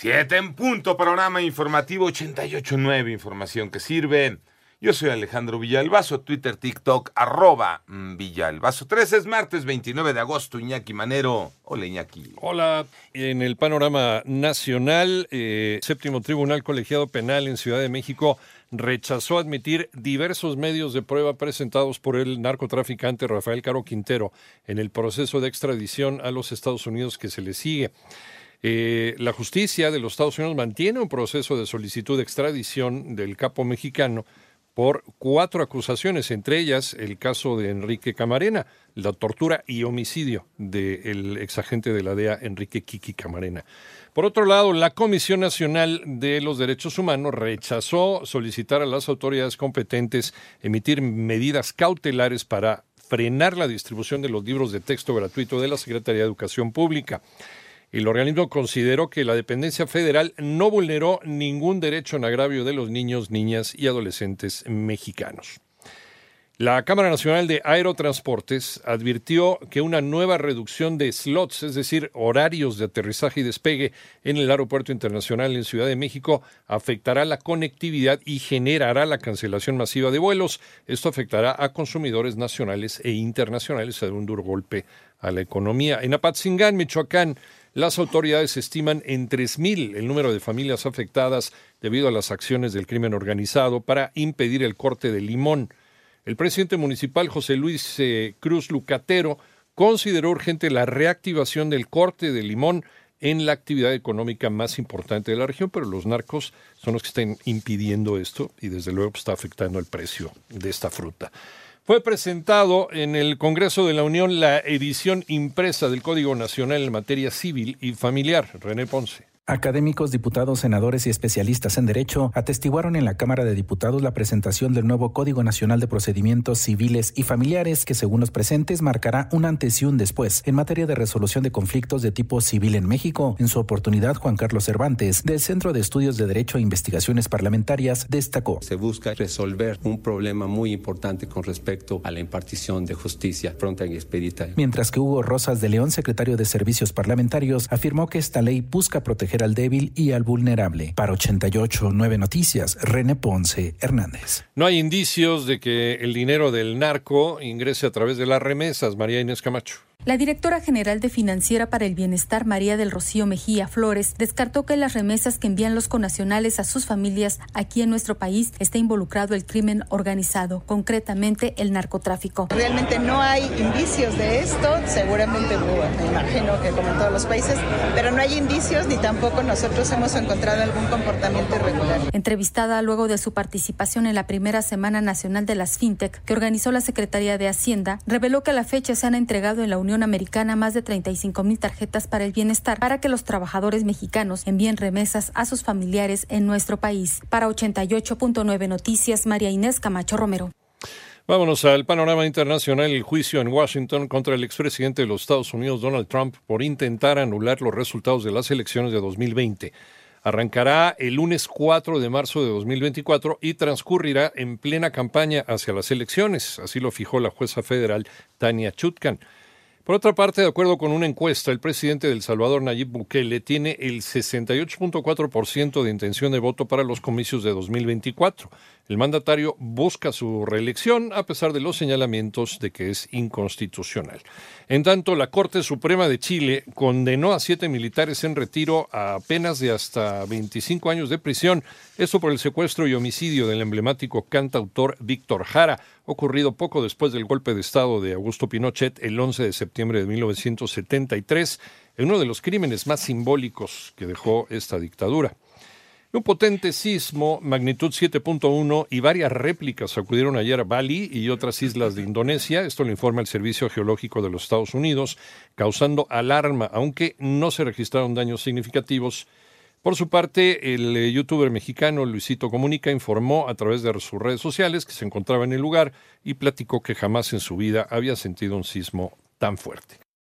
Siete en punto, programa informativo 88.9, información que sirve. Yo soy Alejandro Villalbazo, Twitter, TikTok, arroba mm, Villalbazo. 3 es martes 29 de agosto, Iñaki Manero. Hola, Iñaki. Hola, en el panorama nacional, eh, séptimo tribunal colegiado penal en Ciudad de México rechazó admitir diversos medios de prueba presentados por el narcotraficante Rafael Caro Quintero en el proceso de extradición a los Estados Unidos que se le sigue. Eh, la justicia de los Estados Unidos mantiene un proceso de solicitud de extradición del capo mexicano por cuatro acusaciones, entre ellas el caso de Enrique Camarena, la tortura y homicidio del exagente de la DEA Enrique Kiki Camarena. Por otro lado, la Comisión Nacional de los Derechos Humanos rechazó solicitar a las autoridades competentes emitir medidas cautelares para frenar la distribución de los libros de texto gratuito de la Secretaría de Educación Pública. El organismo consideró que la dependencia federal no vulneró ningún derecho en agravio de los niños, niñas y adolescentes mexicanos. La Cámara Nacional de Aerotransportes advirtió que una nueva reducción de slots, es decir, horarios de aterrizaje y despegue en el Aeropuerto Internacional en Ciudad de México, afectará la conectividad y generará la cancelación masiva de vuelos. Esto afectará a consumidores nacionales e internacionales, a un duro golpe a la economía. En Apatzingán, Michoacán, las autoridades estiman en 3.000 el número de familias afectadas debido a las acciones del crimen organizado para impedir el corte de limón. El presidente municipal José Luis eh, Cruz Lucatero consideró urgente la reactivación del corte de limón en la actividad económica más importante de la región, pero los narcos son los que están impidiendo esto y desde luego está afectando el precio de esta fruta. Fue presentado en el Congreso de la Unión la edición impresa del Código Nacional en materia civil y familiar. René Ponce. Académicos, diputados, senadores y especialistas en derecho atestiguaron en la Cámara de Diputados la presentación del nuevo Código Nacional de Procedimientos Civiles y Familiares que, según los presentes, marcará un antes y un después en materia de resolución de conflictos de tipo civil en México. En su oportunidad, Juan Carlos Cervantes, del Centro de Estudios de Derecho e Investigaciones Parlamentarias, destacó. Se busca resolver un problema muy importante con respecto a la impartición de justicia pronta y expedita. Mientras que Hugo Rosas de León, secretario de Servicios Parlamentarios, afirmó que esta ley busca proteger al débil y al vulnerable. Para 88 9 Noticias, René Ponce Hernández. No hay indicios de que el dinero del narco ingrese a través de las remesas, María Inés Camacho. La directora general de Financiera para el Bienestar, María del Rocío Mejía Flores, descartó que las remesas que envían los conacionales a sus familias aquí en nuestro país esté involucrado el crimen organizado, concretamente el narcotráfico. Realmente no hay indicios de esto, seguramente me imagino que como en todos los países, pero no hay indicios ni tampoco nosotros hemos encontrado algún comportamiento irregular. Entrevistada luego de su participación en la primera Semana Nacional de las FinTech que organizó la Secretaría de Hacienda, reveló que a la fecha se han entregado en la Unión Americana más de 35 mil tarjetas para el bienestar para que los trabajadores mexicanos envíen remesas a sus familiares en nuestro país. Para 88.9 Noticias, María Inés Camacho Romero. Vámonos al panorama internacional. El juicio en Washington contra el expresidente de los Estados Unidos, Donald Trump, por intentar anular los resultados de las elecciones de 2020. Arrancará el lunes 4 de marzo de 2024 y transcurrirá en plena campaña hacia las elecciones. Así lo fijó la jueza federal Tania Chutkan. Por otra parte, de acuerdo con una encuesta, el presidente del Salvador, Nayib Bukele, tiene el 68.4% de intención de voto para los comicios de 2024. El mandatario busca su reelección a pesar de los señalamientos de que es inconstitucional. En tanto, la Corte Suprema de Chile condenó a siete militares en retiro a penas de hasta 25 años de prisión, esto por el secuestro y homicidio del emblemático cantautor Víctor Jara, ocurrido poco después del golpe de Estado de Augusto Pinochet el 11 de septiembre de 1973, en uno de los crímenes más simbólicos que dejó esta dictadura. Un potente sismo, magnitud 7.1 y varias réplicas acudieron ayer a Bali y otras islas de Indonesia. Esto lo informa el Servicio Geológico de los Estados Unidos, causando alarma, aunque no se registraron daños significativos. Por su parte, el youtuber mexicano Luisito Comunica informó a través de sus redes sociales que se encontraba en el lugar y platicó que jamás en su vida había sentido un sismo tan fuerte.